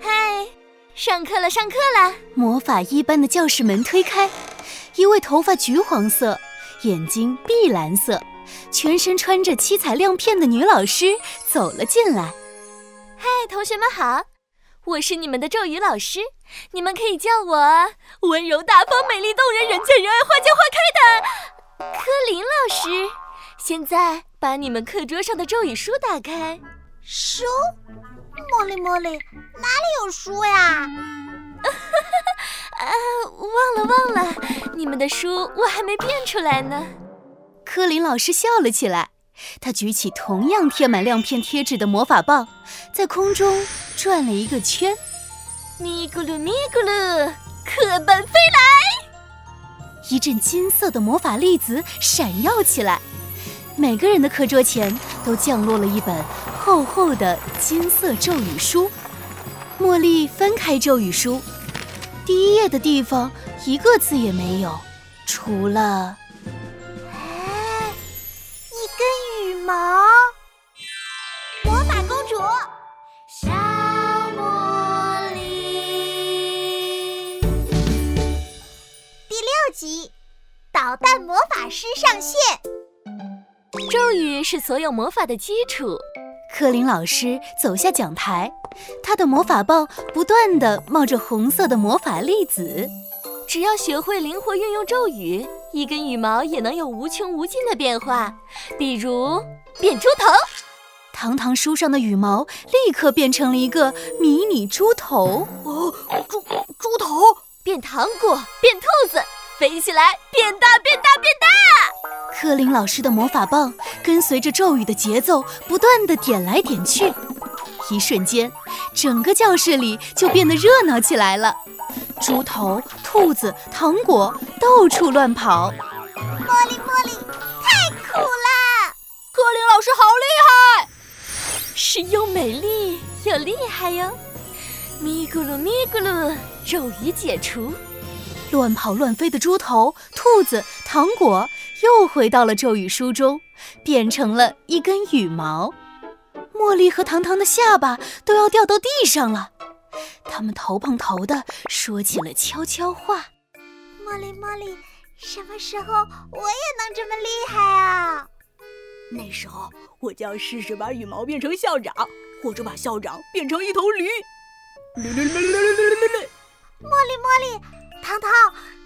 嗨，上课了，上课了！魔法一般的教室门推开，一位头发橘黄色、眼睛碧蓝色、全身穿着七彩亮片的女老师走了进来。嗨，同学们好，我是你们的咒语老师，你们可以叫我温柔大方、美丽动人、人见人爱、花见花开的柯林老师。现在把你们课桌上的咒语书打开。书？茉莉茉莉，哪里有书呀？啊，忘了忘了，你们的书我还没变出来呢。科林老师笑了起来，他举起同样贴满亮片贴纸的魔法棒，在空中转了一个圈。咪咕噜咪咕噜，课本飞来！一阵金色的魔法粒子闪耀起来。每个人的课桌前都降落了一本厚厚的金色咒语书。茉莉翻开咒语书，第一页的地方一个字也没有，除了……哎，一根羽毛。魔法公主，小茉莉。第六集，导弹魔法师上线。咒语是所有魔法的基础。柯林老师走下讲台，他的魔法棒不断地冒着红色的魔法粒子。只要学会灵活运用咒语，一根羽毛也能有无穷无尽的变化。比如变猪头，堂堂书上的羽毛立刻变成了一个迷你猪头。哦，猪猪头变糖果，变兔子，飞起来，变大，变大，变大。柯林老师的魔法棒跟随着咒语的节奏，不断的点来点去。一瞬间，整个教室里就变得热闹起来了。猪头、兔子、糖果到处乱跑。茉莉，茉莉，太酷了！柯林老师好厉害，是又美丽又厉害哟。咪咕噜咪咕噜，咒语解除。乱跑乱飞的猪头、兔子、糖果又回到了咒语书中，变成了一根羽毛。茉莉和糖糖的下巴都要掉到地上了，他们头碰头的说起了悄悄话：“茉莉，茉莉，什么时候我也能这么厉害啊？那时候我就要试试把羽毛变成校长，或者把校长变成一头驴。”茉莉，茉莉。糖糖，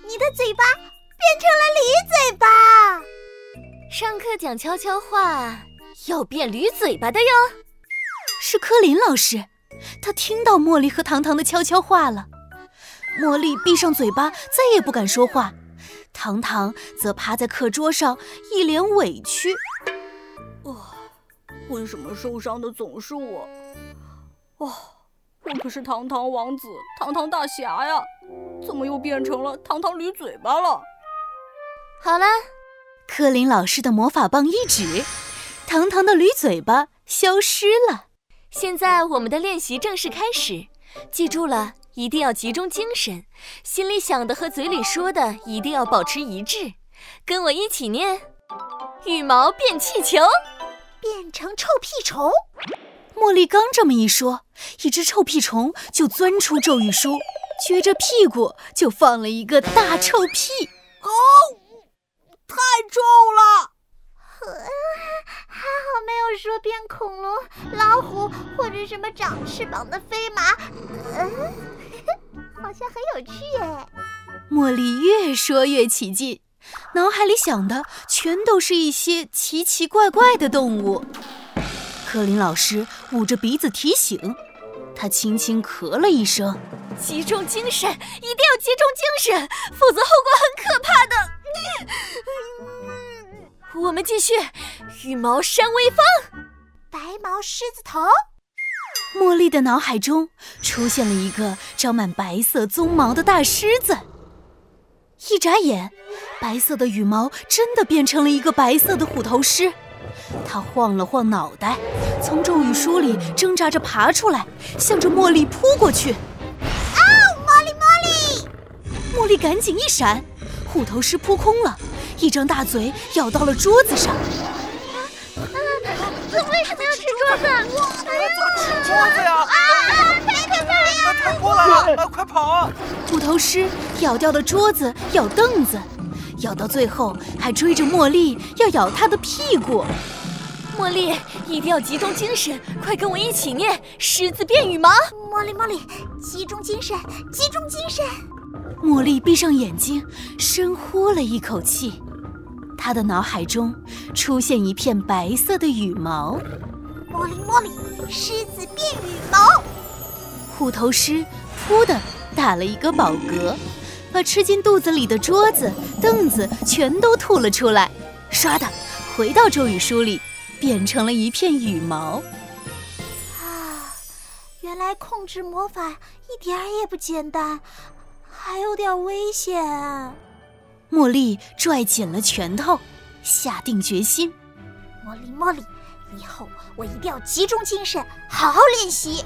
你的嘴巴变成了驴嘴巴。讲悄悄话，要变驴嘴巴的哟。是柯林老师，他听到茉莉和糖糖的悄悄话了。茉莉闭上嘴巴，再也不敢说话。糖糖则趴在课桌上，一脸委屈。哦，为什么受伤的总是我？哦。我可是糖糖王子、糖糖大侠呀，怎么又变成了糖糖驴嘴巴了？好了，柯林老师的魔法棒一指，糖糖的驴嘴巴消失了。现在我们的练习正式开始，记住了，一定要集中精神，心里想的和嘴里说的一定要保持一致。跟我一起念：羽毛变气球，变成臭屁虫。茉莉刚这么一说，一只臭屁虫就钻出咒语书，撅着屁股就放了一个大臭屁。哦，太臭了！还好没有说变恐龙、老虎或者什么长翅膀的飞马。嗯，好像很有趣哎。茉莉越说越起劲，脑海里想的全都是一些奇奇怪怪的动物。柯林老师捂着鼻子提醒，他轻轻咳了一声：“集中精神，一定要集中精神，否则后果很可怕的。”我们继续，羽毛扇微风，白毛狮子头。茉莉的脑海中出现了一个长满白色鬃毛的大狮子。一眨眼，白色的羽毛真的变成了一个白色的虎头狮。它晃了晃脑袋，从咒语书里挣扎着爬出来，向着茉莉扑过去。啊！茉莉，茉莉！茉莉赶紧一闪，虎头狮扑空了，一张大嘴咬到了桌子上。啊啊他为什么要吃桌子？怎么吃桌子呀？啊！赔赔赔！快跑啊！虎头狮咬掉了桌子，咬凳子，咬到最后还追着茉莉要咬她的屁股。茉莉，一定要集中精神，快跟我一起念“狮子变羽毛”。茉莉，茉莉，集中精神，集中精神。茉莉闭上眼睛，深呼了一口气，她的脑海中出现一片白色的羽毛。茉莉，茉莉，狮子变羽毛。虎头狮噗的打了一个饱嗝，把吃进肚子里的桌子、凳子全都吐了出来，唰的回到咒语书里。变成了一片羽毛。啊，原来控制魔法一点儿也不简单，还有点危险。茉莉拽紧了拳头，下定决心。茉莉，茉莉，以后我一定要集中精神，好好练习。